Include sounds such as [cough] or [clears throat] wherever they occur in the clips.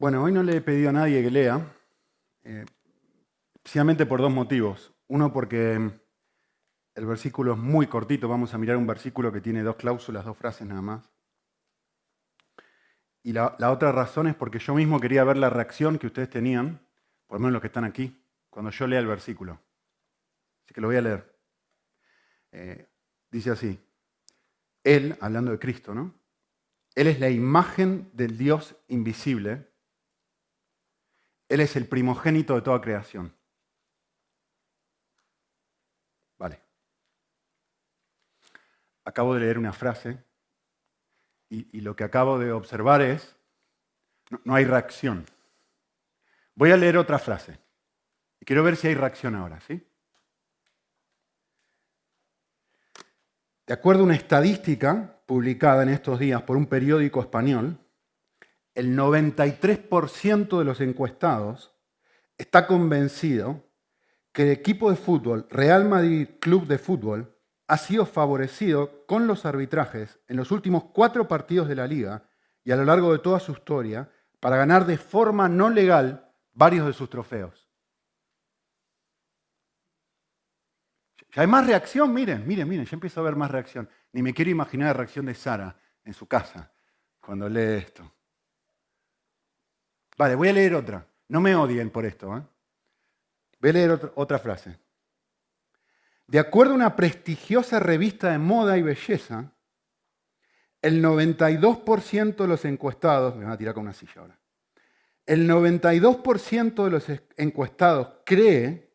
Bueno, hoy no le he pedido a nadie que lea, eh, especialmente por dos motivos. Uno, porque el versículo es muy cortito, vamos a mirar un versículo que tiene dos cláusulas, dos frases nada más. Y la, la otra razón es porque yo mismo quería ver la reacción que ustedes tenían, por lo menos los que están aquí, cuando yo lea el versículo. Así que lo voy a leer. Eh, dice así, Él, hablando de Cristo, ¿no? Él es la imagen del Dios invisible él es el primogénito de toda creación. Vale. Acabo de leer una frase y, lo que acabo de observar es, no, no hay reacción. Voy a leer otra frase y quiero ver si hay reacción ahora, ¿sí? De acuerdo a una estadística publicada en estos días por un periódico español, el 93% de los encuestados está convencido que el equipo de fútbol Real Madrid Club de Fútbol ha sido favorecido con los arbitrajes en los últimos cuatro partidos de la liga y a lo largo de toda su historia para ganar de forma no legal varios de sus trofeos. Ya hay más reacción, miren, miren, miren, ya empiezo a ver más reacción. Ni me quiero imaginar la reacción de Sara en su casa cuando lee esto. Vale, voy a leer otra. No me odien por esto. ¿eh? Voy a leer otra, frase. De acuerdo a una prestigiosa revista de moda y belleza, el 92% de los encuestados, me van a tirar con una silla ahora, el 92% de los encuestados cree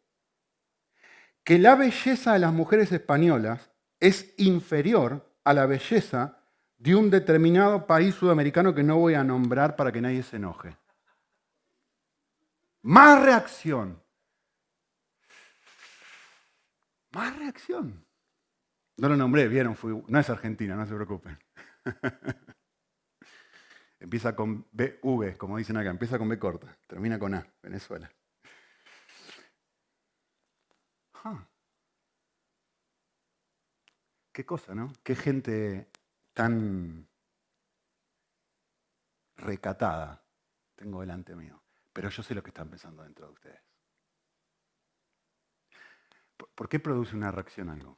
que la belleza de las mujeres españolas es inferior a la belleza de un determinado país sudamericano que no voy a nombrar para que nadie se enoje. Más reacción. Más reacción. No lo nombré, vieron, no es Argentina, no se preocupen. [laughs] empieza con V, como dicen acá, empieza con B corta, termina con A, Venezuela. Qué cosa, ¿no? Qué gente tan recatada tengo delante mío. Pero yo sé lo que están pensando dentro de ustedes. ¿Por qué produce una reacción algo?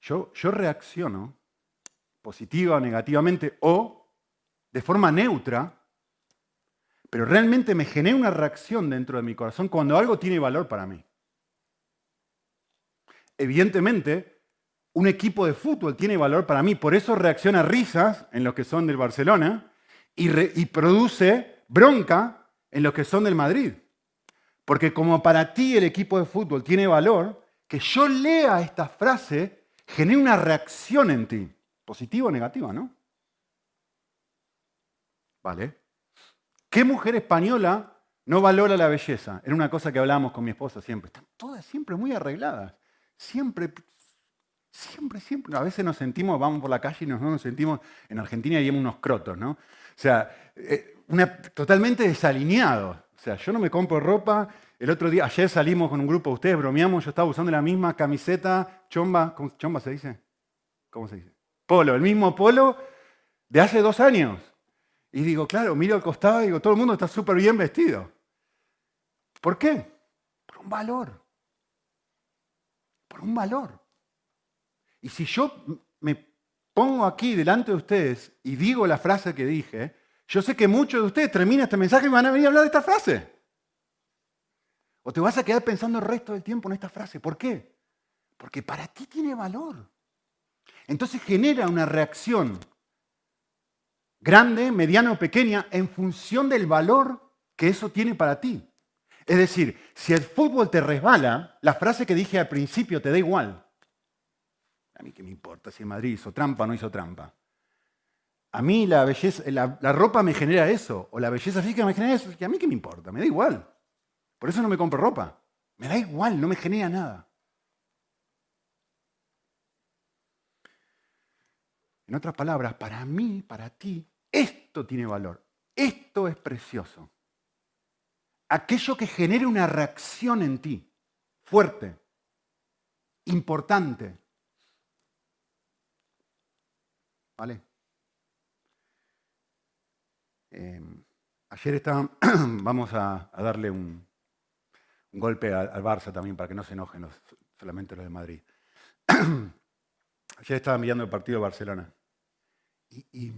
Yo, yo reacciono positiva o negativamente o de forma neutra, pero realmente me genera una reacción dentro de mi corazón cuando algo tiene valor para mí. Evidentemente, un equipo de fútbol tiene valor para mí, por eso reacciona risas en los que son del Barcelona y, y produce bronca en los que son del Madrid. Porque como para ti el equipo de fútbol tiene valor, que yo lea esta frase genera una reacción en ti, positiva o negativa, ¿no? ¿Vale? ¿Qué mujer española no valora la belleza? Era una cosa que hablábamos con mi esposa siempre. Están todas siempre muy arregladas. Siempre, siempre, siempre. A veces nos sentimos, vamos por la calle y nos, nos sentimos, en Argentina hay unos crotos, ¿no? O sea, eh, totalmente desalineado. O sea, yo no me compro ropa. El otro día, ayer salimos con un grupo de ustedes, bromeamos, yo estaba usando la misma camiseta, chomba, ¿cómo, se dice? ¿Cómo se dice? Polo, el mismo polo de hace dos años. Y digo, claro, miro al costado y digo, todo el mundo está súper bien vestido. ¿Por qué? Por un valor. Por un valor. Y si yo me pongo aquí delante de ustedes y digo la frase que dije, yo sé que muchos de ustedes terminan este mensaje y van a venir a hablar de esta frase. O te vas a quedar pensando el resto del tiempo en esta frase. ¿Por qué? Porque para ti tiene valor. Entonces genera una reacción grande, mediana o pequeña en función del valor que eso tiene para ti. Es decir, si el fútbol te resbala, la frase que dije al principio te da igual. A mí qué me importa si Madrid hizo trampa o no hizo trampa. A mí la belleza, la, ropa me genera eso, o la belleza física me genera eso, que a mí qué me importa, me da igual. Por eso no me compro ropa. Me da igual, no me genera nada. En otras palabras, para mí, para ti, esto tiene valor. Esto es precioso. Aquello que genere una reacción en ti, fuerte, importante. ¿Vale? Eh, ayer estaba, [clears throat] vamos a, darle un, golpe al, Barça también para que no se enojen solamente los de Madrid. [clears throat] ayer estaba mirando el partido de Barcelona y,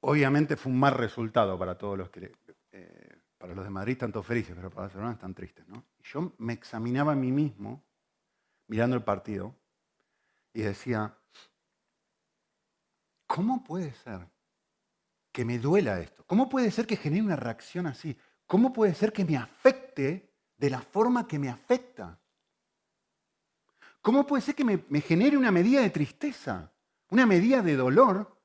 obviamente fue un mal resultado para todos los que, eh, para los de Madrid tanto felices, pero para Barcelona están tristes. ¿no? yo me examinaba a mí mismo mirando el partido y decía, ¿cómo puede ser que me duela esto? ¿Cómo puede ser que genere una reacción así? ¿Cómo puede ser que me afecte de la forma que me afecta? ¿Cómo puede ser que me, genere una medida de tristeza, una medida de dolor?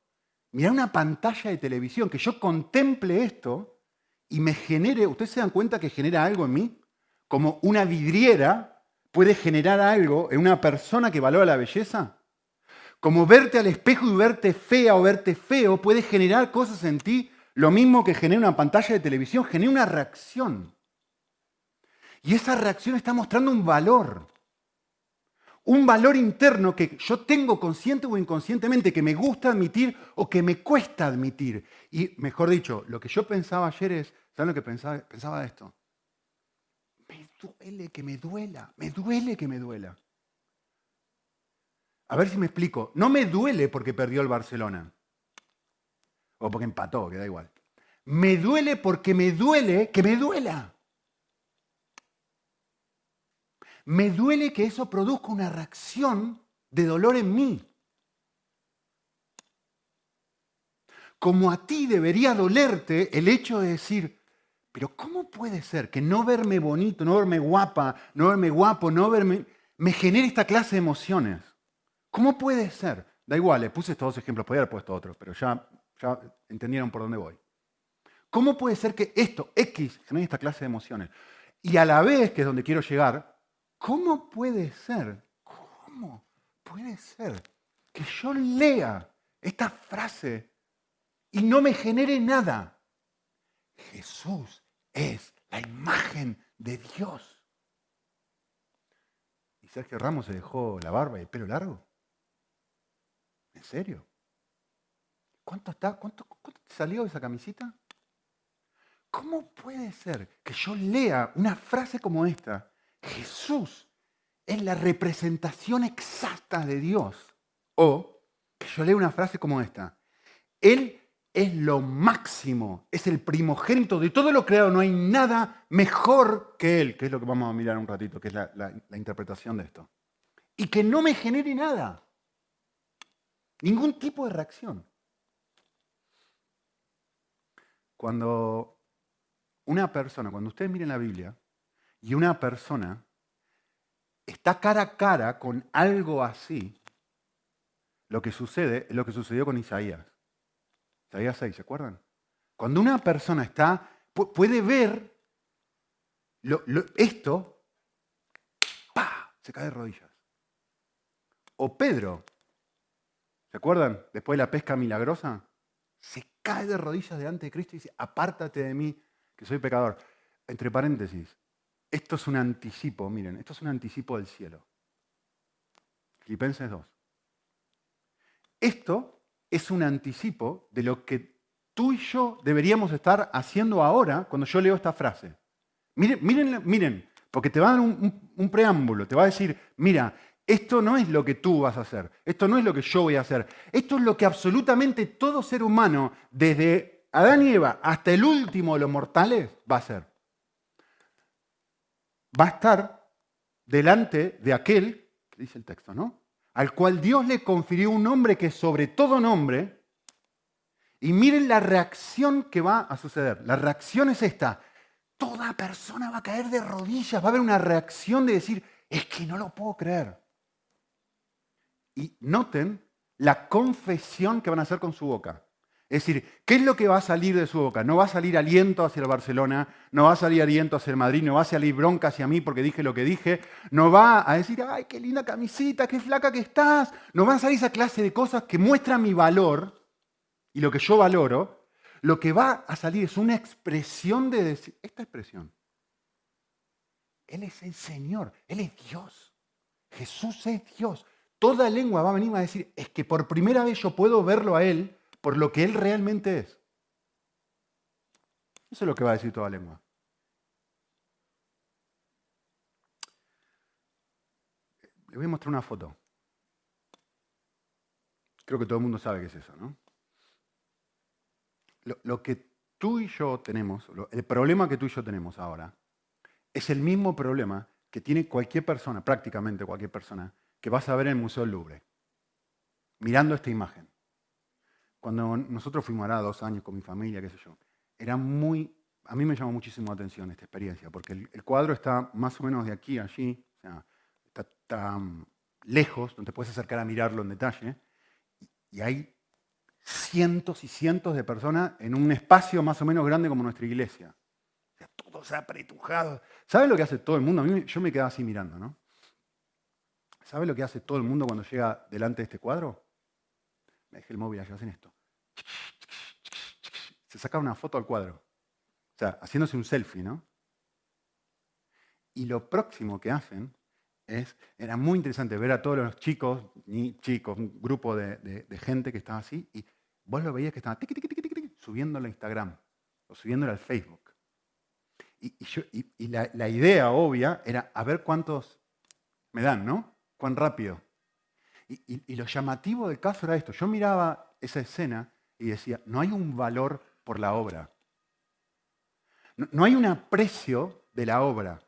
Mirar una pantalla de televisión, que yo contemple esto y me genere, ¿ustedes se dan cuenta que genera algo en mí? Como una vidriera puede generar algo en una persona que valora la belleza. Como verte al espejo y verte fea o verte feo puede generar cosas en ti, lo mismo que genera una pantalla de televisión, genera una reacción. Y esa reacción está mostrando un valor. Un valor interno que yo tengo consciente o inconscientemente, que me gusta admitir o que me cuesta admitir. Y mejor dicho, lo que yo pensaba ayer es, ¿saben lo que pensaba? Pensaba esto. Me duele que me duela, me duele que me duela. A ver si me explico. No me duele porque perdió el Barcelona. O porque empató, que da igual. Me duele porque me duele que me duela. Me duele que eso produzca una reacción de dolor en mí. Como a ti debería dolerte el hecho de decir, pero ¿cómo puede ser que no verme bonito, no verme guapa, no verme guapo, no verme, me genere esta clase de emociones? ¿Cómo puede ser? Da igual, le puse estos dos ejemplos, podría haber puesto otros, pero ya, ya entendieron por dónde voy. ¿Cómo puede ser que esto, X, genere esta clase de emociones? Y a la vez, que es donde quiero llegar, ¿cómo puede ser? ¿Cómo puede ser que yo lea esta frase y no me genere nada? Jesús es la imagen de Dios. ¿Y Sergio Ramos se dejó la barba y el pelo largo? ¿En serio? ¿Cuánto está? ¿Cuánto, te salió esa camisita? ¿Cómo puede ser que yo lea una frase como esta? Jesús es la representación exacta de Dios. O que yo lea una frase como esta. Él es lo máximo, es el primogénito de todo lo creado. No hay nada mejor que Él, que es lo que vamos a mirar un ratito, que es la interpretación de esto. Y que no me genere nada. Ningún tipo de reacción. Cuando una persona, cuando ustedes miren la Biblia y una persona está cara a cara con algo así, lo que sucede es lo que sucedió con Isaías. Isaías 6, ¿se acuerdan? Cuando una persona está, puede ver esto, ¡pa! se cae de rodillas. O Pedro, ¿Se acuerdan? Después de la pesca milagrosa, se cae de rodillas delante de Cristo y dice, apártate de mí, que soy pecador. Entre paréntesis, esto es un anticipo, miren, esto es un anticipo del cielo. Filipenses 2. Esto es un anticipo de lo que tú y yo deberíamos estar haciendo ahora cuando yo leo esta frase. Miren, miren, miren porque te va a dar un, un preámbulo, te va a decir, mira, esto no es lo que tú vas a hacer, esto no es lo que yo voy a hacer, esto es lo que absolutamente todo ser humano, desde Adán y Eva hasta el último de los mortales, va a hacer. Va a estar delante de aquel, que dice el texto, ¿no? Al cual Dios le confirió un nombre que es sobre todo nombre, y miren la reacción que va a suceder. La reacción es esta. Toda persona va a caer de rodillas, va a haber una reacción de decir, es que no lo puedo creer. Y noten la confesión que van a hacer con su boca. Es decir, ¿qué es lo que va a salir de su boca? No va a salir aliento hacia el Barcelona, no va a salir aliento hacia el Madrid, no va a salir bronca hacia mí porque dije lo que dije, no va a decir, ay, qué linda camisita, qué flaca que estás. No va a salir esa clase de cosas que muestran mi valor y lo que yo valoro. Lo que va a salir es una expresión de decir, esta expresión. Él es el Señor, Él es Dios. Jesús es Dios toda lengua va a venir a decir, es que por primera vez yo puedo verlo a Él por lo que Él realmente es. Eso es lo que va a decir toda lengua. Le voy a mostrar una foto. Creo que todo el mundo sabe qué es eso, ¿no? Lo, que tú y yo tenemos, el problema que tú y yo tenemos ahora, es el mismo problema que tiene cualquier persona, prácticamente cualquier persona, que vas a ver en el Museo del Louvre, mirando esta imagen. Cuando nosotros fuimos ahora dos años con mi familia, qué sé yo, era muy, a mí me llamó muchísimo la atención esta experiencia, porque el, cuadro está más o menos de aquí a allí, o sea, está tan lejos, donde puedes acercar a mirarlo en detalle, y hay cientos y cientos de personas en un espacio más o menos grande como nuestra iglesia. O sea, todos apretujados. ¿Sabes lo que hace todo el mundo? A mí yo me quedaba así mirando, ¿no? ¿Sabes lo que hace todo el mundo cuando llega delante de este cuadro? Me dejé el móvil allá, hacen esto. Se saca una foto al cuadro. O sea, haciéndose un selfie, ¿no? Y lo próximo que hacen es, era muy interesante ver a todos los chicos, ni chicos, un grupo de, gente que estaba así, y vos lo veías que estaban subiéndolo a Instagram o subiéndolo al Facebook. Y, la, idea obvia era a ver cuántos me dan, ¿no? Cuán rápido. Y, lo llamativo del caso era esto. Yo miraba esa escena y decía, no hay un valor por la obra. no hay un aprecio de la obra.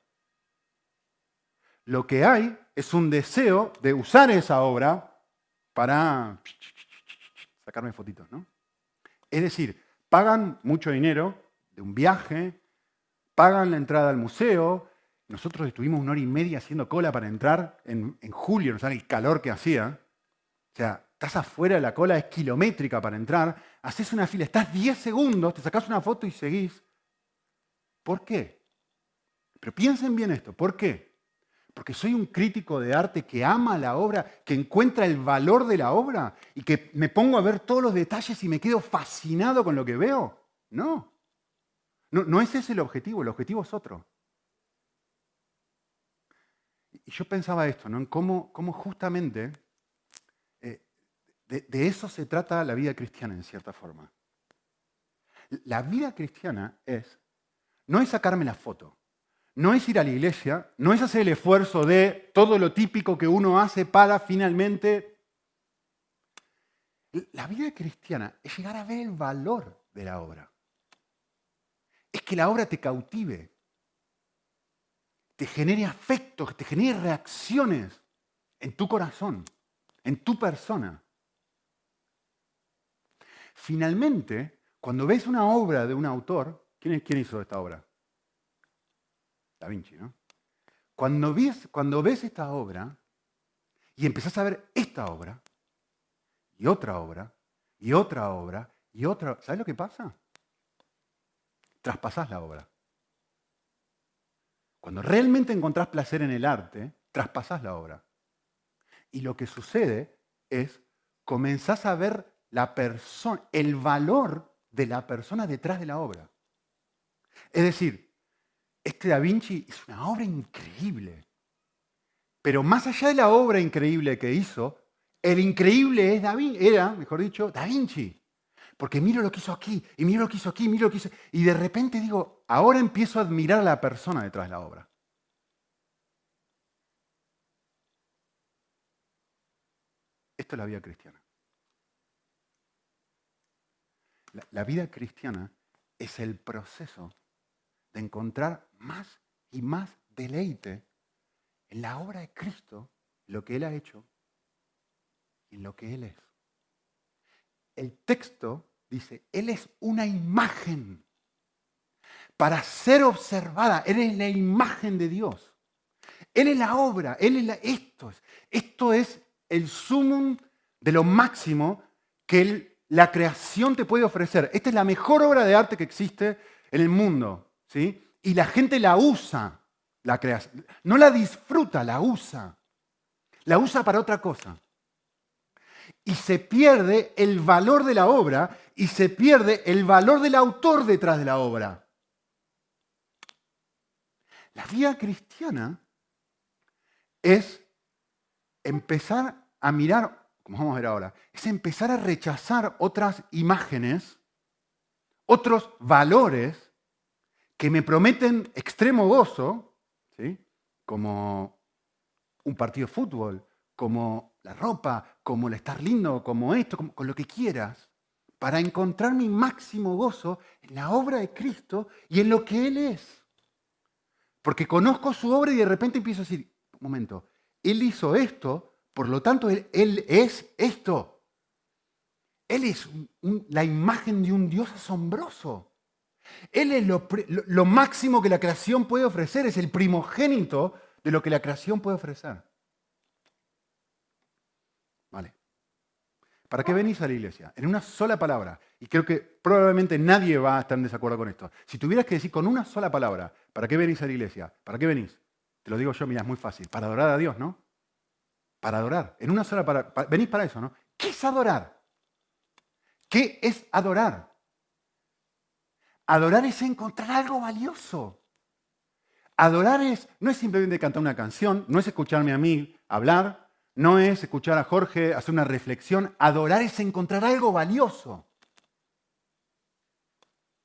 Lo que hay es un deseo de usar esa obra para sacarme fotitos, ¿no? Es decir, pagan mucho dinero de un viaje, pagan la entrada al museo. Nosotros estuvimos una hora y media haciendo cola para entrar en, julio, no saben el calor que hacía. O sea, estás afuera de la cola, es kilométrica para entrar, haces una fila, estás 10 segundos, te sacas una foto y seguís. ¿Por qué? Pero piensen bien esto, ¿por qué? porque soy un crítico de arte que ama la obra, que encuentra el valor de la obra y que me pongo a ver todos los detalles y me quedo fascinado con lo que veo. No, no, no es ese el objetivo, el objetivo es otro. Y yo pensaba esto, ¿no? En cómo, justamente eh, de, de eso se trata la vida cristiana en cierta forma. La vida cristiana es, no es sacarme la foto, no es ir a la iglesia, no es hacer el esfuerzo de todo lo típico que uno hace para finalmente... La vida cristiana es llegar a ver el valor de la obra. Es que la obra te cautive, te genere afectos, te genere reacciones en tu corazón, en tu persona. Finalmente, cuando ves una obra de un autor, ¿quién, quién hizo esta obra? Da Vinci, ¿no? Cuando ves, cuando ves esta obra y empezás a ver esta obra, y otra obra, y otra obra, y otra, ¿sabes lo que pasa? Traspasás la obra. Cuando realmente encontrás placer en el arte, traspasás la obra. Y lo que sucede es, comenzás a ver la persona, el valor de la persona detrás de la obra. Es decir, este Da Vinci es una obra increíble. Pero más allá de la obra increíble que hizo, el increíble es da era, mejor dicho, Da Vinci. Porque miro lo que hizo aquí, y miro lo que hizo aquí, miro lo que hizo. Y de repente digo, ahora empiezo a admirar a la persona detrás de la obra. Esto es la vida cristiana. la vida cristiana es el proceso de encontrar más y más deleite en la obra de Cristo, lo que Él ha hecho y lo que Él es. El texto dice, Él es una imagen para ser observada. Él es la imagen de Dios. Él es la obra, Él es la, esto. Es, esto es el sumum de lo máximo que la creación te puede ofrecer. Esta es la mejor obra de arte que existe en el mundo. ¿sí? Y la gente la usa, la. No la disfruta, la usa. La usa para otra cosa. Y se pierde el valor de la obra y se pierde el valor del autor detrás de la obra. La vida cristiana es empezar a mirar, como vamos a ver ahora, es empezar a rechazar otras imágenes, otros valores que me prometen extremo gozo, ¿sí? como un partido de fútbol, como la ropa, como el estar lindo, como esto, con lo que quieras, para encontrar mi máximo gozo en la obra de Cristo y en lo que Él es. Porque conozco su obra y de repente empiezo a decir, un momento, Él hizo esto, por lo tanto Él, es esto. Él es la imagen de un Dios asombroso. Él es lo, máximo que la creación puede ofrecer, es el primogénito de lo que la creación puede ofrecer. Vale. ¿Para qué venís a la iglesia? En una sola palabra. Y creo que probablemente nadie va a estar en desacuerdo con esto. Si tuvieras que decir con una sola palabra, ¿para qué venís a la iglesia? ¿Para qué venís? Te lo digo yo, mira, es muy fácil. Para adorar a Dios, ¿no? Para adorar. En una sola palabra. venís para eso, ¿no? ¿Qué es adorar? ¿Qué es adorar? Adorar es encontrar algo valioso. Adorar es, no es simplemente cantar una canción, no es escucharme a mí hablar, no es escuchar a Jorge hacer una reflexión. Adorar es encontrar algo valioso.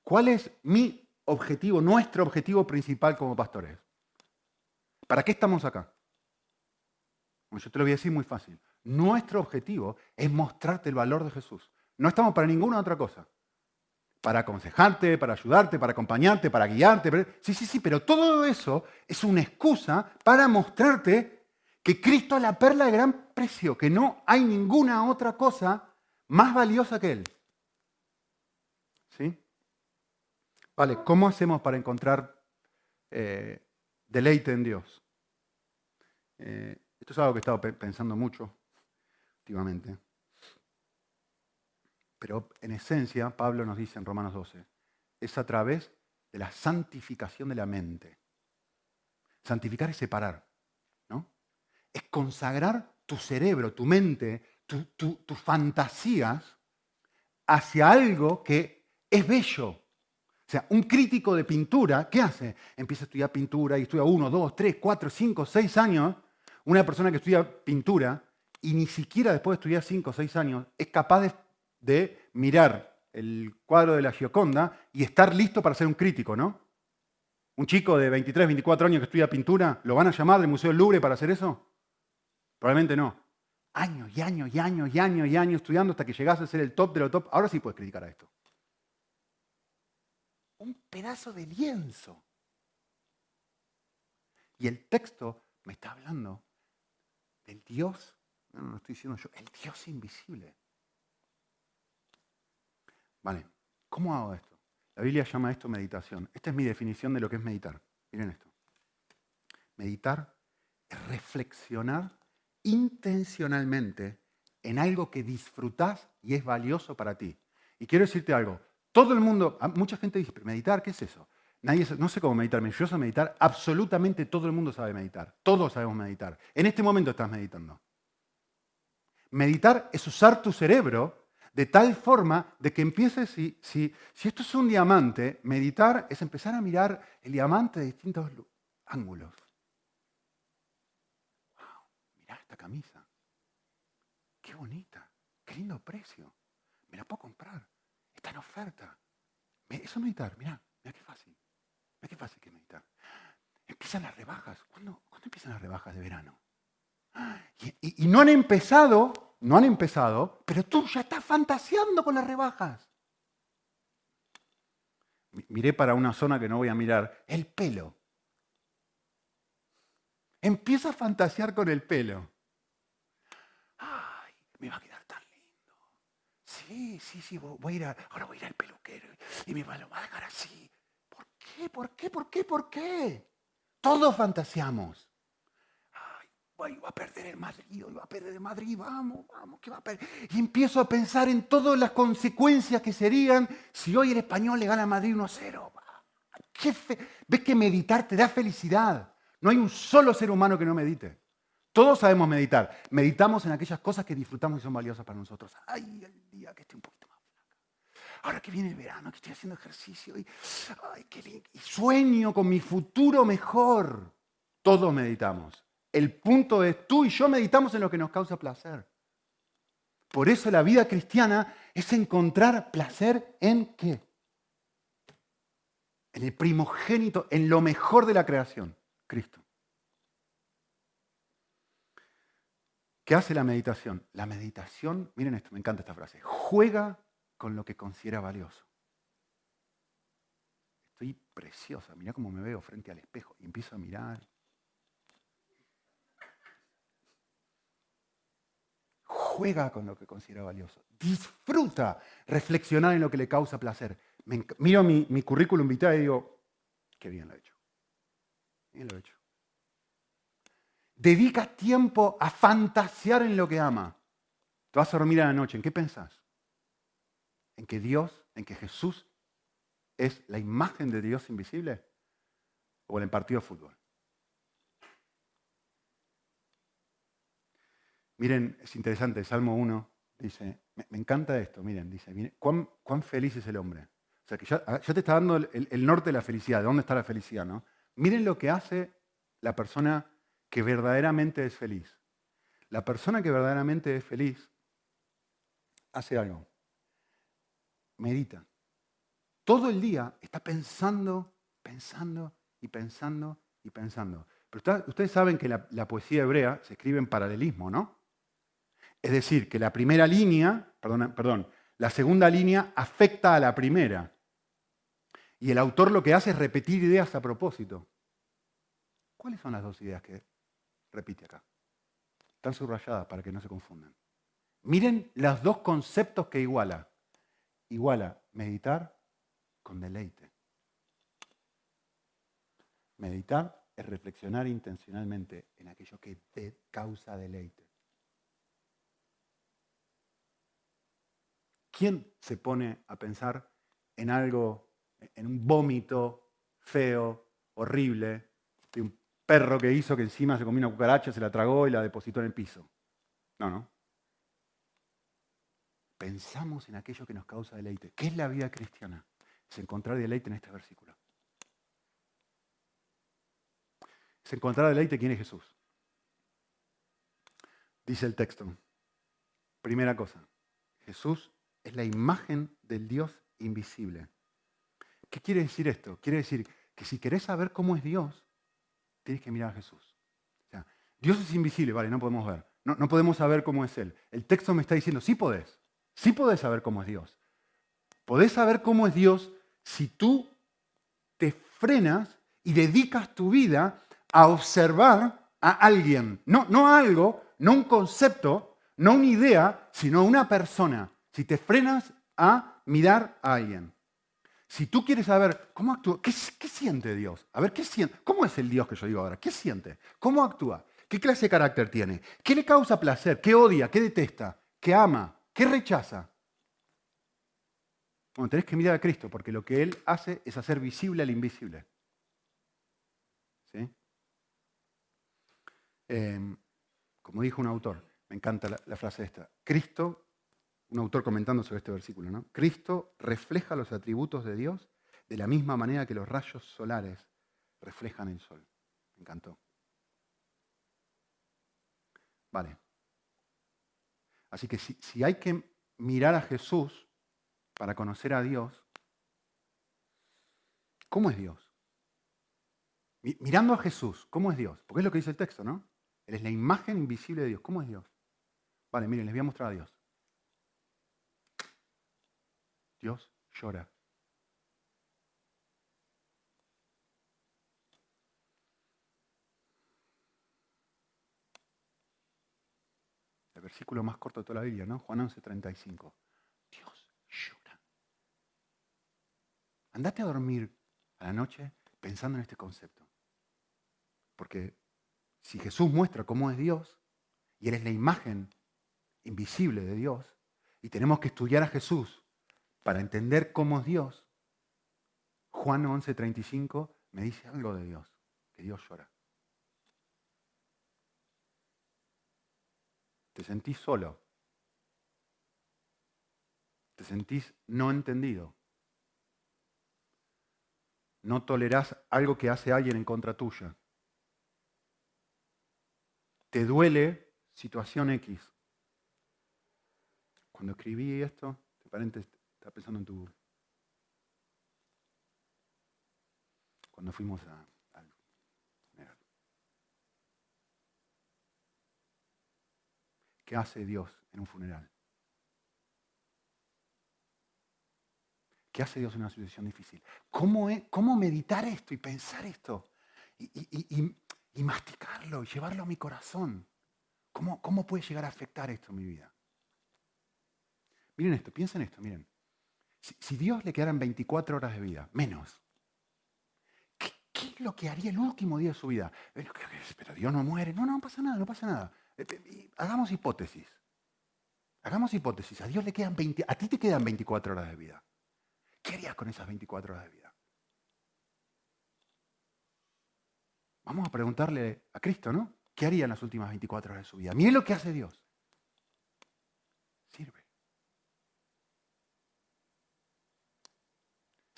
¿Cuál es mi objetivo, nuestro objetivo principal como pastores? ¿Para qué estamos acá? yo te lo voy a decir muy fácil. Nuestro objetivo es mostrarte el valor de Jesús. No estamos para ninguna otra cosa para aconsejarte, para ayudarte, para acompañarte, para guiarte. Sí, sí, sí, pero todo eso es una excusa para mostrarte que Cristo es la perla de gran precio, que no hay ninguna otra cosa más valiosa que Él. ¿Sí? Vale, ¿cómo hacemos para encontrar eh, deleite en Dios? Eh, esto es algo que he estado pensando mucho últimamente. Pero en esencia, Pablo nos dice en Romanos 12, es a través de la santificación de la mente. Santificar es separar. Es consagrar tu cerebro, tu mente, tus fantasías hacia algo que es bello. O sea, un crítico de pintura, ¿qué hace? Empieza a estudiar pintura y estudia uno, dos, tres, cuatro, cinco, seis años. Una persona que estudia pintura y ni siquiera después de estudiar cinco o seis años es capaz de de mirar el cuadro de la Gioconda y estar listo para ser un crítico, ¿no? Un chico de 23, 24 años que estudia pintura, ¿lo van a llamar del Museo del Louvre para hacer eso? Probablemente no. Años y años y años y años y años estudiando hasta que llegase a ser el top de lo top. Ahora sí puedes criticar a esto. Un pedazo de lienzo. Y el texto me está hablando del Dios, no lo estoy diciendo yo, el Dios invisible. Vale, ¿cómo hago esto? La Biblia llama esto meditación. Esta es mi definición de lo que es meditar. Miren esto. Meditar es reflexionar intencionalmente en algo que disfrutás y es valioso para ti. Y quiero decirte algo. Todo el mundo, ah, mucha gente dice, meditar, ¿qué es eso? Nadie, no sé cómo meditar, yo sé meditar, absolutamente todo el mundo sabe meditar, todos sabemos meditar. En este momento estás meditando. Meditar es usar tu cerebro de tal forma de que empieces, si, si, si esto es un diamante, meditar es empezar a mirar el diamante de distintos ángulos. ¡Wow! Mirá camisa. ¡Qué bonita! ¡Qué lindo precio! Me la puedo comprar. Está en oferta. Eso es meditar. Mirá, mirá qué fácil. Mirá qué fácil que meditar. Empiezan las rebajas. ¿Cuándo, empiezan las rebajas de verano? y no han empezado no han empezado, pero tú ya estás fantaseando con las rebajas. Miré para una zona que no voy a mirar, el pelo. Empieza a fantasear con el pelo. Ay, me va a quedar tan lindo. Sí, sí, sí, voy a ir ahora voy a ir al peluquero y me va a dejar así. ¿Por qué? ¿Por qué? ¿Por qué? ¿Por qué? Todos fantaseamos va a perder el Madrid, va a perder el Madrid, vamos, vamos, que va a perder. Y empiezo a pensar en todas las consecuencias que serían si hoy el español le gana a Madrid 1-0. ¿Ves que meditar te da felicidad? No hay un solo ser humano que no medite. Todos sabemos meditar. Meditamos en aquellas cosas que disfrutamos y son valiosas para nosotros. Ay, el día que esté un poquito más flaca. Ahora que viene el verano, que estoy haciendo ejercicio y, ay, qué y sueño con mi futuro mejor. Todos meditamos. El punto es, tú y yo meditamos en lo que nos causa placer. Por eso la vida cristiana es encontrar placer en qué? en el primogénito, en lo mejor de la creación, Cristo. ¿Qué hace la meditación? La meditación, miren esto, me encanta esta frase, juega con lo que considera valioso. Estoy preciosa, mira cómo me veo frente al espejo y empiezo a mirar. Juega con lo que considera valioso. Disfruta reflexionar en lo que le causa placer. miro mi, mi currículum vitae y digo, qué bien lo he hecho. Bien lo he hecho. Dedica tiempo a fantasear en lo que ama. Te vas a dormir a la noche. ¿En qué pensás? ¿En que Dios, en que Jesús es la imagen de Dios invisible? ¿O en el partido de fútbol? Miren, es interesante, Salmo 1 dice, me, encanta esto, miren, dice, ¿cuán, ¿cuán, feliz es el hombre. O sea, que ya, ah, te está dando el, el, norte de la felicidad, de dónde está la felicidad, ¿no? Miren lo que hace la persona que verdaderamente es feliz. La persona que verdaderamente es feliz hace algo. Medita. Todo el día está pensando, pensando y pensando y pensando. Pero ustedes saben que la, la poesía hebrea se escribe en paralelismo, ¿no? Es decir, que la primera línea, perdón, perdón, la segunda línea afecta a la primera. Y el autor lo que hace es repetir ideas a propósito. ¿Cuáles son las dos ideas que repite acá? Están subrayadas para que no se confundan. Miren los dos conceptos que iguala. Iguala meditar con deleite. Meditar es reflexionar intencionalmente en aquello que te causa deleite. ¿Quién se pone a pensar en algo, en un vómito feo, horrible, de un perro que hizo que encima se comió una cucaracha, se la tragó y la depositó en el piso? No, no. Pensamos en aquello que nos causa deleite. ¿Qué es la vida cristiana? Es encontrar deleite en este versículo. Es encontrar deleite quién es Jesús. Dice el texto. Primera cosa, Jesús es la imagen del Dios invisible. ¿Qué quiere decir esto? Quiere decir que si querés saber cómo es Dios, tienes que mirar a Jesús. Dios es invisible, vale, no podemos ver. No, no, podemos saber cómo es Él. El texto me está diciendo, sí podés. Sí podés saber cómo es Dios. Podés saber cómo es Dios si tú te frenas y dedicas tu vida a observar a alguien. No, no a algo, no un concepto, no una idea, sino una persona si te frenas a mirar a alguien, si tú quieres saber cómo actúa, ¿qué, siente Dios? A ver, ¿qué siente? ¿Cómo es el Dios que yo digo ahora? ¿Qué siente? ¿Cómo actúa? ¿Qué clase de carácter tiene? ¿Qué le causa placer? ¿Qué odia? ¿Qué detesta? ¿Qué ama? ¿Qué rechaza? Bueno, tenés que mirar a Cristo, porque lo que Él hace es hacer visible al invisible. Em, como dijo un autor, me encanta la, la frase esta, Cristo un autor comentando sobre este versículo, ¿no? Cristo refleja los atributos de Dios de la misma manera que los rayos solares reflejan el sol. Me encantó. Vale. Así que si, si hay que mirar a Jesús para conocer a Dios, ¿cómo es Dios? Mirando a Jesús, ¿cómo es Dios? Porque es lo que dice el texto, ¿no? Él es la imagen invisible de Dios. ¿Cómo es Dios? Vale, miren, les voy a mostrar a Dios. Dios llora. El versículo más corto de toda la Biblia, ¿no? Juan 11, 35. Dios llora. Andate a dormir a la noche pensando en este concepto. Porque si Jesús muestra cómo es Dios, y Él es la imagen invisible de Dios, y tenemos que estudiar a Jesús para entender cómo es Dios, Juan 11:35 me dice algo de Dios, que Dios llora. Te sentís solo. Te sentís no entendido. No tolerás algo que hace alguien en contra tuya. Te duele situación X. Cuando escribí esto, paréntesis, Estaba pensando en tu... cuando fuimos a, al funeral. ¿Qué hace Dios en un funeral? ¿Qué hace Dios en una situación difícil? ¿Cómo, cómo meditar esto y pensar esto? Y, masticarlo y llevarlo a mi corazón. ¿Cómo, ¿Cómo puede llegar a afectar esto en mi vida? Miren esto, piensen esto, miren. Si, Dios le quedaran 24 horas de vida, menos, ¿qué, es lo que haría el último día de su vida? Pero Dios no muere. No, no, pasa nada, no pasa nada. Eh, eh, hagamos hipótesis. Hagamos hipótesis. A Dios le quedan 20, a ti te quedan 24 horas de vida. ¿Qué harías con esas 24 horas de vida? Vamos a preguntarle a Cristo, ¿no? ¿Qué haría en las últimas 24 horas de su vida? Miren lo que hace Dios.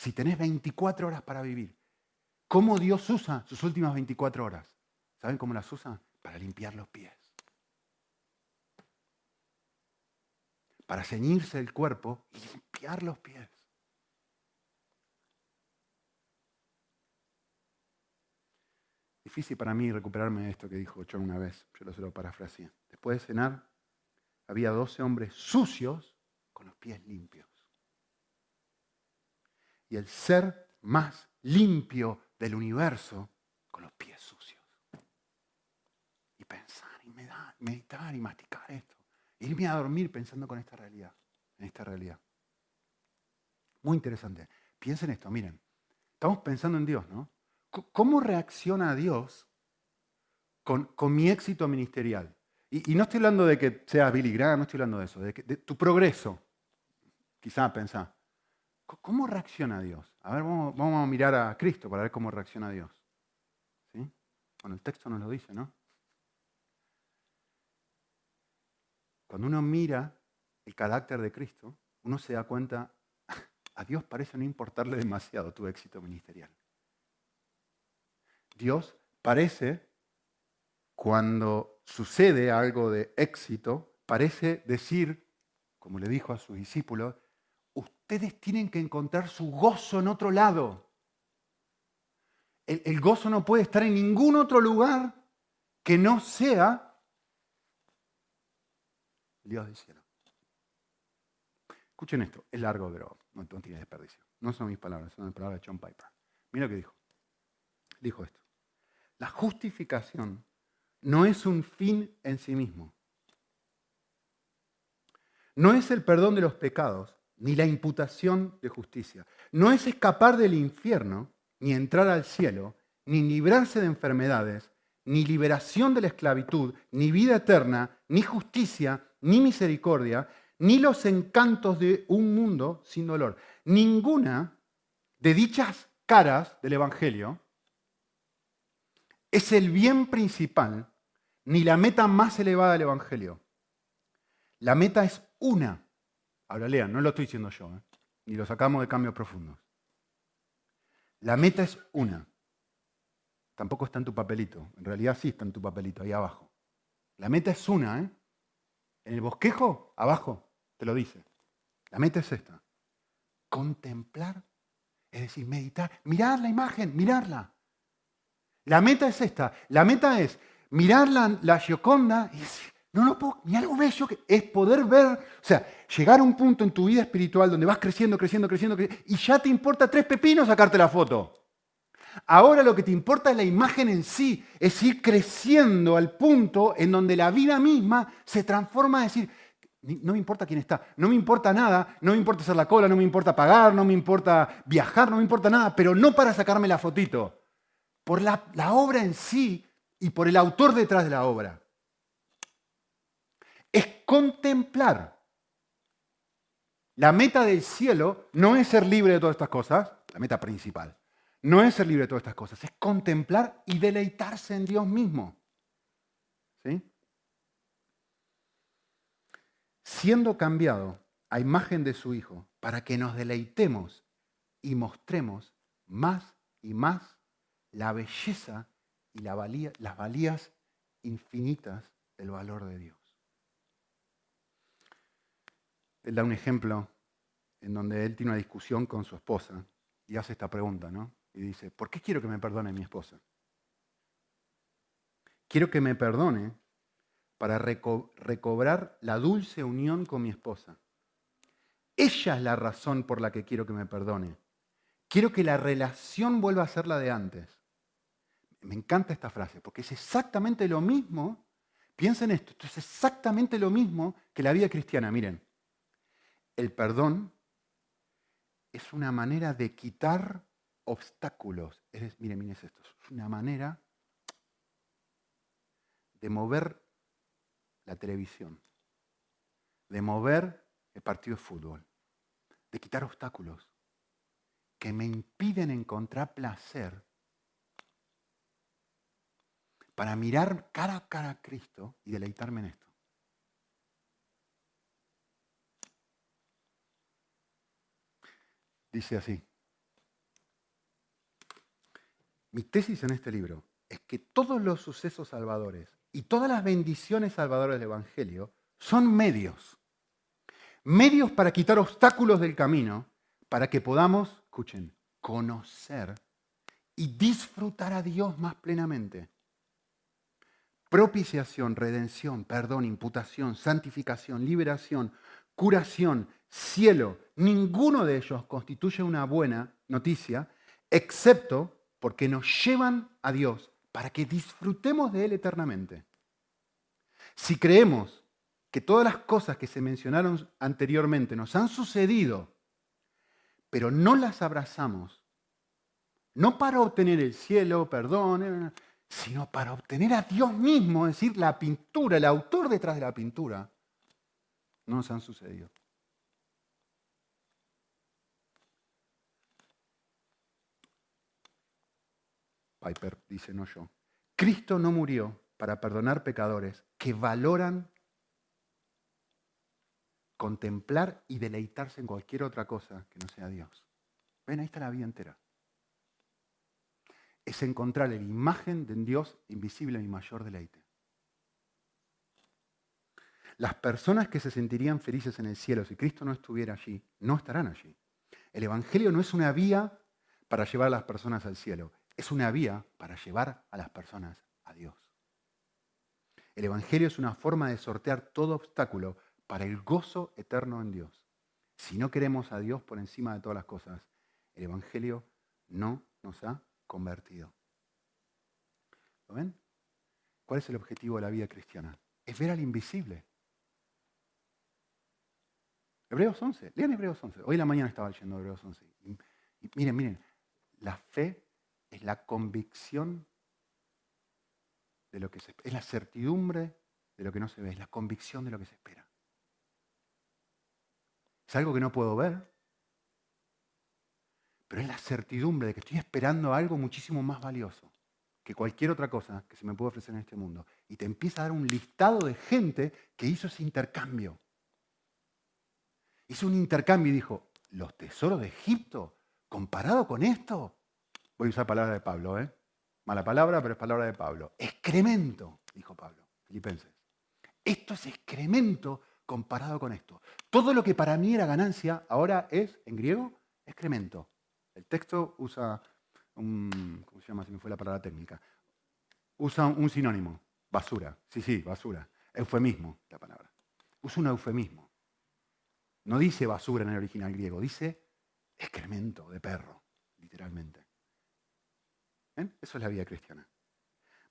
Si tenés 24 horas para vivir, ¿cómo Dios usa sus últimas 24 horas? ¿Saben cómo las usa? Para limpiar los pies. Para ceñirse el cuerpo y limpiar los pies. Difícil para mí recuperarme de esto que dijo John una vez, yo lo se lo parafraseé. Después de cenar, había 12 hombres sucios con los pies limpios y el ser más limpio del universo con los pies sucios. Y pensar y meditar y masticar esto. Irme a dormir pensando con esta realidad, en esta realidad. Muy interesante. Piensen esto, miren. Estamos pensando en Dios, ¿no? ¿Cómo reacciona Dios con, mi éxito ministerial? Y, no estoy hablando de que sea Billy Graham, no estoy hablando de eso, de, de tu progreso. Quizá pensá, ¿Cómo reacciona Dios? A ver, vamos, a mirar a Cristo para ver cómo reacciona Dios. ¿Sí? Bueno, el texto nos lo dice, ¿no? Cuando uno mira el carácter de Cristo, uno se da cuenta, [laughs] a Dios parece no importarle demasiado tu éxito ministerial. Dios parece, cuando sucede algo de éxito, parece decir, como le dijo a sus discípulos, ustedes tienen que encontrar su gozo en otro lado. El, gozo no puede estar en ningún otro lugar que no sea Dios del cielo. Escuchen esto, es largo, pero no, tiene desperdicio. No son mis palabras, son las palabras de John Piper. Mira lo que dijo. Dijo esto. La justificación no es un fin en sí mismo. No es el perdón de los pecados, ni la imputación de justicia. No es escapar del infierno, ni entrar al cielo, ni librarse de enfermedades, ni liberación de la esclavitud, ni vida eterna, ni justicia, ni misericordia, ni los encantos de un mundo sin dolor. Ninguna de dichas caras del Evangelio es el bien principal, ni la meta más elevada del Evangelio. La meta es una, Ahora lean, no lo estoy diciendo yo, ¿eh? ni lo sacamos de cambios profundos. La meta es una. Tampoco está en tu papelito. En realidad sí está en tu papelito, ahí abajo. La meta es una, ¿eh? En el bosquejo, abajo, te lo dice. La meta es esta. Contemplar, es decir, meditar, mirar la imagen, mirarla. La meta es esta. La meta es mirar la, la Gioconda y decir, no, no puedo, ni algo bello que es poder ver, o sea, llegar a un punto en tu vida espiritual donde vas creciendo, creciendo, creciendo, y ya te importa tres pepinos sacarte la foto. Ahora lo que te importa es la imagen en sí, es ir creciendo al punto en donde la vida misma se transforma a decir, no me importa quién está, no me importa nada, no me importa hacer la cola, no me importa pagar, no me importa viajar, no me importa nada, pero no para sacarme la fotito, por la obra en sí y por el autor detrás de la obra es contemplar. La meta del cielo no es ser libre de todas estas cosas, la meta principal. No es ser libre de todas estas cosas, es contemplar y deleitarse en Dios mismo. ¿Sí? Siendo cambiado a imagen de su Hijo para que nos deleitemos y mostremos más y más la belleza y las valías infinitas del valor de Dios. Él da un ejemplo en donde él tiene una discusión con su esposa y hace esta pregunta, ¿no? y dice, ¿por qué quiero que me perdone mi esposa? Quiero que me perdone para recobrar la dulce unión con mi esposa. Ella es la razón por la que quiero que me perdone. Quiero que la relación vuelva a ser la de antes. Me encanta esta frase, porque es exactamente lo mismo. Piensen esto, esto es exactamente lo mismo que la vida cristiana. Miren, el perdón es una manera de quitar obstáculos. Es, miren, miren esto, es una manera de mover la televisión, de mover el partido de fútbol, de quitar obstáculos que me impiden encontrar placer para mirar cara a cara a Cristo y deleitarme en esto. Dice así. Mi tesis en este libro es que todos los sucesos salvadores y todas las bendiciones salvadoras del Evangelio son medios. Medios para quitar obstáculos del camino, para que podamos, escuchen, conocer y disfrutar a Dios más plenamente. Propiciación, redención, perdón, imputación, santificación, liberación, curación, cielo, ninguno de ellos constituye una buena noticia, excepto porque nos llevan a Dios para que disfrutemos de Él eternamente. Si creemos que todas las cosas que se mencionaron anteriormente nos han sucedido, pero no las abrazamos, no para obtener el cielo, perdón, sino para obtener a Dios mismo, es decir, la pintura, el autor detrás de la pintura, no nos han sucedido. Piper dice, no yo. Cristo no murió para perdonar pecadores que valoran contemplar y deleitarse en cualquier otra cosa que no sea Dios. Ven, ahí está la vida entera. Es encontrar la imagen de Dios invisible mi mayor deleite. Las personas que se sentirían felices en el cielo si Cristo no estuviera allí, no estarán allí. El Evangelio no es una vía para llevar a las personas al cielo es una vía para llevar a las personas a Dios. El Evangelio es una forma de sortear todo obstáculo para el gozo eterno en Dios. Si no queremos a Dios por encima de todas las cosas, el Evangelio no nos ha convertido. ¿Lo ven? ¿Cuál es el objetivo de la vida cristiana? Es ver al invisible. Hebreos 11, lean Hebreos 11. Hoy en la mañana estaba leyendo Hebreos 11. y miren, miren, la fe es la convicción de lo que se espera, es la certidumbre de lo que no se ve, es la convicción de lo que se espera. Es algo que no puedo ver, pero es la certidumbre de que estoy esperando algo muchísimo más valioso que cualquier otra cosa que se me puede ofrecer en este mundo. Y te empieza a dar un listado de gente que hizo ese intercambio. Hizo un intercambio y dijo, los tesoros de Egipto, comparado con esto, Voy a usar palabra de Pablo, ¿eh? Mala palabra, pero es palabra de Pablo. Excremento, dijo Pablo, Filipenses. Esto es excremento comparado con esto. Todo lo que para mí era ganancia, ahora es, en griego, excremento. El texto usa un, ¿cómo se llama? Si me fue la palabra técnica. Usa un sinónimo, basura. Sí, sí, basura. Eufemismo, la palabra. Usa un eufemismo. No dice basura en el original griego, dice excremento de perro, literalmente. Eso es la vida cristiana.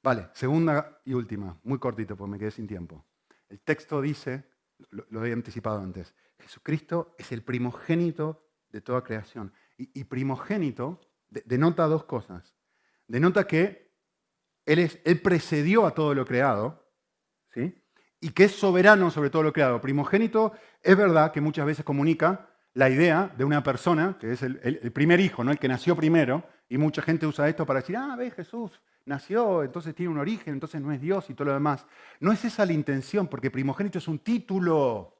Vale, segunda y última, muy cortito porque me quedé sin tiempo. El texto dice, lo, he anticipado antes, Jesucristo es el primogénito de toda creación. Y, primogénito denota dos cosas. Denota que él, es, él precedió a todo lo creado, ¿sí? y que es soberano sobre todo lo creado. Primogénito es verdad que muchas veces comunica la idea de una persona, que es el, primer hijo, ¿no? el que nació primero, y mucha gente usa esto para decir, ah, ve, Jesús nació, entonces tiene un origen, entonces no es Dios y todo lo demás. No es esa la intención, porque primogénito es un título,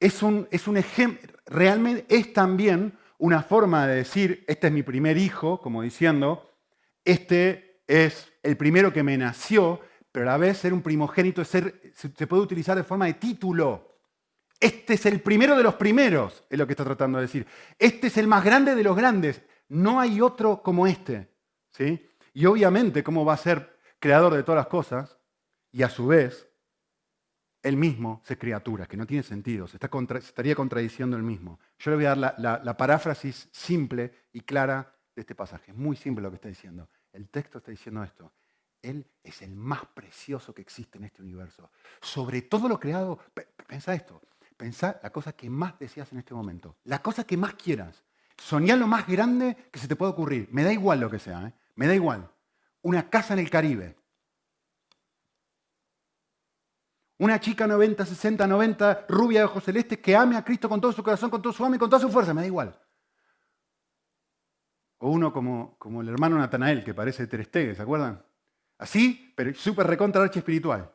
es un, es un ejemplo, realmente es también una forma de decir, este es mi primer hijo, como diciendo, este es el primero que me nació, pero a la vez ser un primogénito ser, se puede utilizar de forma de título. Este es el primero de los primeros, es lo que está tratando de decir. Este es el más grande de los grandes. No hay otro como este. ¿sí? Y obviamente, ¿cómo va a ser creador de todas las cosas? Y a su vez, él mismo es criatura, que no tiene sentido, se, estaría contradiciendo él mismo. Yo le voy a dar la, paráfrasis simple y clara de este pasaje. Es muy simple lo que está diciendo. El texto está diciendo esto. Él es el más precioso que existe en este universo. Sobre todo lo creado, pensá esto, pensá la cosa que más deseas en este momento, la cosa que más quieras. Soñá lo más grande que se te pueda ocurrir. Me da igual lo que sea, ¿eh? me da igual. Una casa en el Caribe, Una chica 90, 60, 90, rubia de ojos celestes que ame a Cristo con todo su corazón, con todo su alma y con toda su fuerza, me da igual. O uno como, como el hermano Natanael, que parece Terestegue, ¿se acuerdan? Así, pero súper recontra archi espiritual.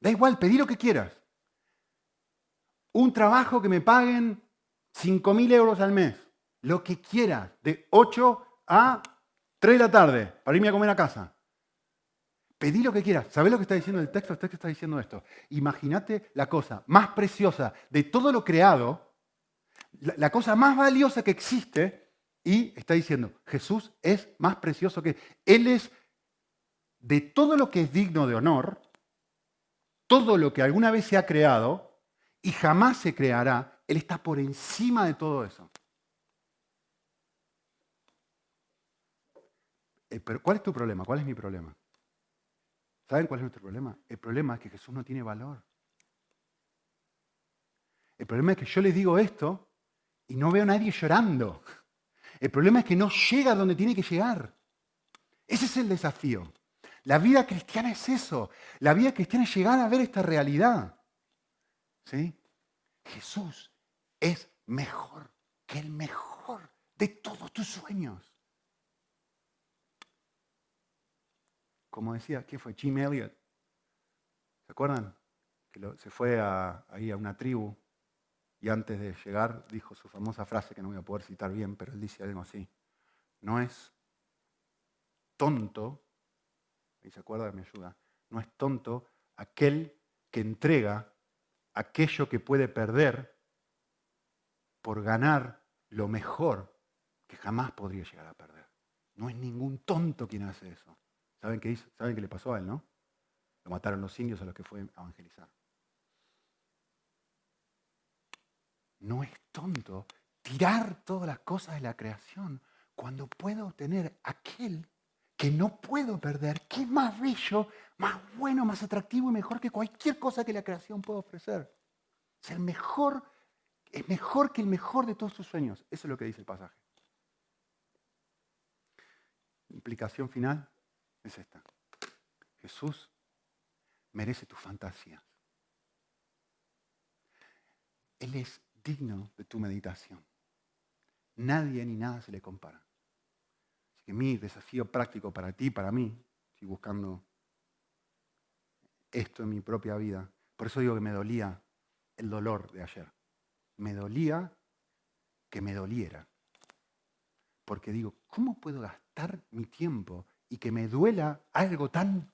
Da igual, pedí lo que quieras. Un trabajo que me paguen 5.000 euros al mes. Lo que quieras, de 8 a 3 de la tarde, para irme a comer a casa. Pedí lo que quieras. ¿Sabés lo que está diciendo el texto? El texto está diciendo esto. Imagínate la cosa más preciosa de todo lo creado, la, cosa más valiosa que existe, y está diciendo, Jesús es más precioso que... Él es de todo lo que es digno de honor, todo lo que alguna vez se ha creado y jamás se creará, Él está por encima de todo eso. Eh, pero ¿cuál es tu problema? ¿Cuál es mi problema? ¿Saben cuál es nuestro problema? El problema es que Jesús no tiene valor. El problema es que yo les digo esto y no veo a nadie llorando. El problema es que no llega donde tiene que llegar. Ese es el desafío. La vida cristiana es eso. La vida cristiana es llegar a ver esta realidad. ¿Sí? Jesús es mejor que el mejor de todos tus sueños. como decía, ¿quién fue? Jim Elliot. ¿Se acuerdan? Que se fue ahí a una tribu y antes de llegar dijo su famosa frase que no voy a poder citar bien, pero él dice algo así. No es tonto, y se acuerda, me ayuda, no es tonto aquel que entrega aquello que puede perder por ganar lo mejor que jamás podría llegar a perder. No es ningún tonto quien hace eso. ¿Saben qué, hizo? ¿Saben qué le pasó a él, no? Lo mataron los indios a los que fue a evangelizar. No es tonto tirar todas las cosas de la creación cuando puedo obtener aquel que no puedo perder, que es más bello, más bueno, más atractivo y mejor que cualquier cosa que la creación pueda ofrecer. Es el mejor, es mejor que el mejor de todos tus sueños. Eso es lo que dice el pasaje. Implicación final es esta. Jesús merece tus fantasías. Él es digno de tu meditación. Nadie ni nada se le compara. Así que mi desafío práctico para ti, para mí, estoy buscando esto en mi propia vida. Por eso digo que me dolía el dolor de ayer. Me dolía que me doliera. Porque digo, ¿cómo puedo gastar mi tiempo y que me duela algo tan,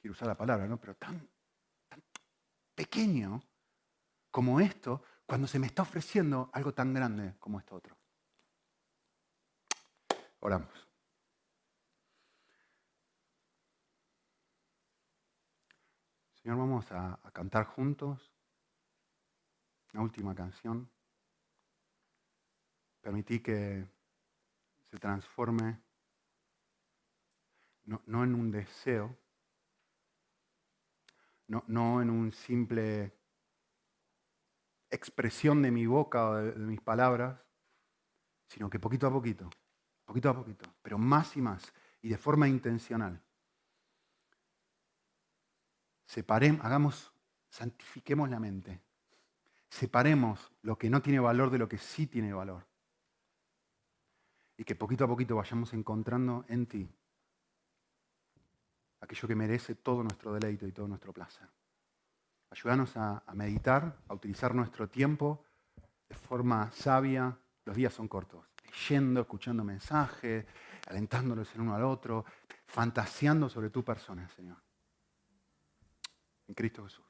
quiero usar la palabra, ¿no? Pero tan, pequeño como esto, cuando se me está ofreciendo algo tan grande como esto otro. Oramos. Señor, vamos a, cantar juntos la última canción. Permití que se transforme no, en un deseo, no, no, en un simple expresión de mi boca o de, de mis palabras, sino que poquito a poquito, poquito a poquito, pero más y más, y de forma intencional, separemos, hagamos, santifiquemos la mente, separemos lo que no tiene valor de lo que sí tiene valor y que poquito a poquito vayamos encontrando en ti aquello que merece todo nuestro deleite y todo nuestro placer. Ayúdanos a, meditar, a utilizar nuestro tiempo de forma sabia. Los días son cortos, leyendo, escuchando mensajes, alentándolos el uno al otro, fantaseando sobre tu persona, Señor. En Cristo Jesús.